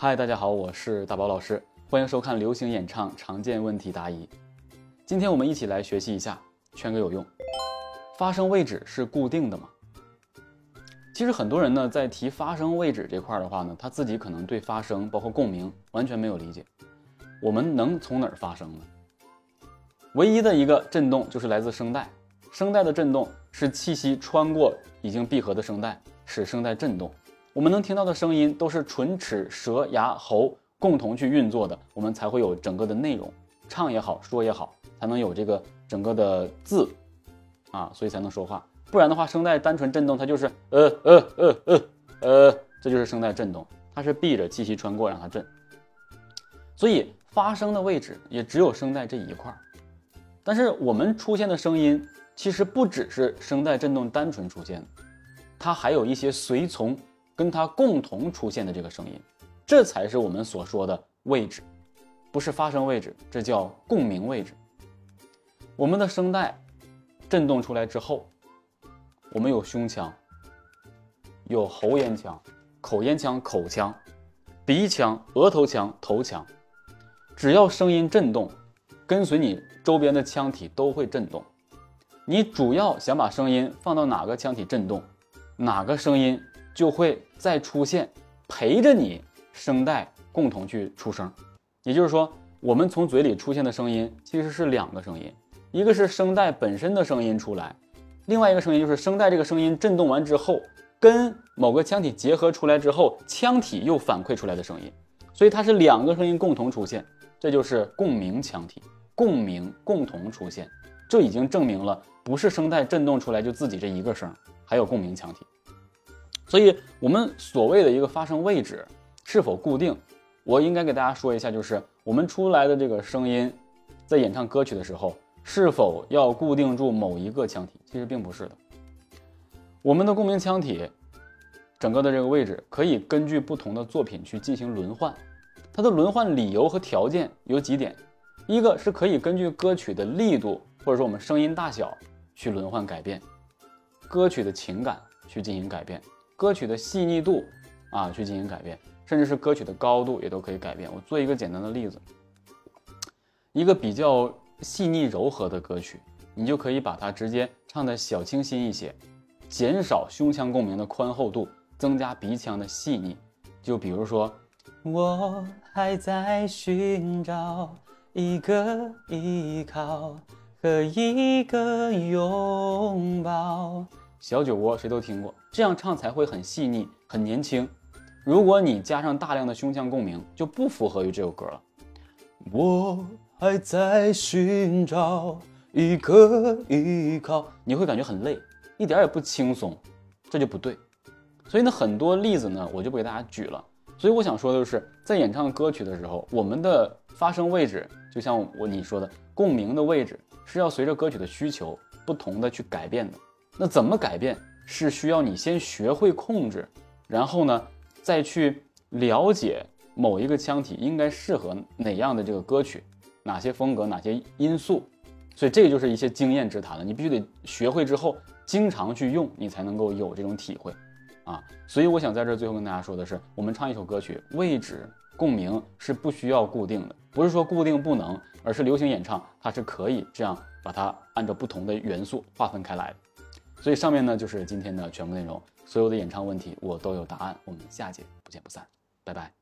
嗨，大家好，我是大宝老师，欢迎收看流行演唱常见问题答疑。今天我们一起来学习一下，圈个有用。发声位置是固定的吗？其实很多人呢，在提发声位置这块的话呢，他自己可能对发声包括共鸣完全没有理解。我们能从哪儿发声呢？唯一的一个震动就是来自声带，声带的震动是气息穿过已经闭合的声带，使声带震动。我们能听到的声音都是唇齿舌牙喉共同去运作的，我们才会有整个的内容，唱也好，说也好，才能有这个整个的字，啊，所以才能说话。不然的话，声带单纯震动，它就是呃呃呃呃呃，这就是声带震动，它是闭着气息穿过让它震。所以发声的位置也只有声带这一块儿。但是我们出现的声音其实不只是声带震动单纯出现，它还有一些随从。跟它共同出现的这个声音，这才是我们所说的位置，不是发声位置，这叫共鸣位置。我们的声带震动出来之后，我们有胸腔，有喉咽腔、口咽腔、口腔、鼻腔、额头腔、头腔。只要声音震动，跟随你周边的腔体都会震动。你主要想把声音放到哪个腔体震动，哪个声音。就会再出现，陪着你声带共同去出声，也就是说，我们从嘴里出现的声音其实是两个声音，一个是声带本身的声音出来，另外一个声音就是声带这个声音震动完之后，跟某个腔体结合出来之后，腔体又反馈出来的声音，所以它是两个声音共同出现，这就是共鸣腔体，共鸣共同出现，这已经证明了不是声带震动出来就自己这一个声，还有共鸣腔体。所以，我们所谓的一个发声位置是否固定，我应该给大家说一下，就是我们出来的这个声音，在演唱歌曲的时候，是否要固定住某一个腔体？其实并不是的。我们的共鸣腔体，整个的这个位置可以根据不同的作品去进行轮换。它的轮换理由和条件有几点：一个是可以根据歌曲的力度，或者说我们声音大小去轮换改变，歌曲的情感去进行改变。歌曲的细腻度啊，去进行改变，甚至是歌曲的高度也都可以改变。我做一个简单的例子，一个比较细腻柔和的歌曲，你就可以把它直接唱的小清新一些，减少胸腔共鸣的宽厚度，增加鼻腔的细腻。就比如说，我还在寻找一个依靠和一个拥抱。小酒窝谁都听过，这样唱才会很细腻、很年轻。如果你加上大量的胸腔共鸣，就不符合于这首歌了。我还在寻找一个依靠，你会感觉很累，一点也不轻松，这就不对。所以呢，很多例子呢，我就不给大家举了。所以我想说的就是，在演唱歌曲的时候，我们的发声位置，就像我你说的，共鸣的位置是要随着歌曲的需求不同的去改变的。那怎么改变？是需要你先学会控制，然后呢，再去了解某一个腔体应该适合哪样的这个歌曲，哪些风格，哪些因素。所以这个就是一些经验之谈了。你必须得学会之后，经常去用，你才能够有这种体会啊。所以我想在这最后跟大家说的是，我们唱一首歌曲，位置共鸣是不需要固定的，不是说固定不能，而是流行演唱它是可以这样把它按照不同的元素划分开来的。所以上面呢就是今天的全部内容，所有的演唱问题我都有答案，我们下节不见不散，拜拜。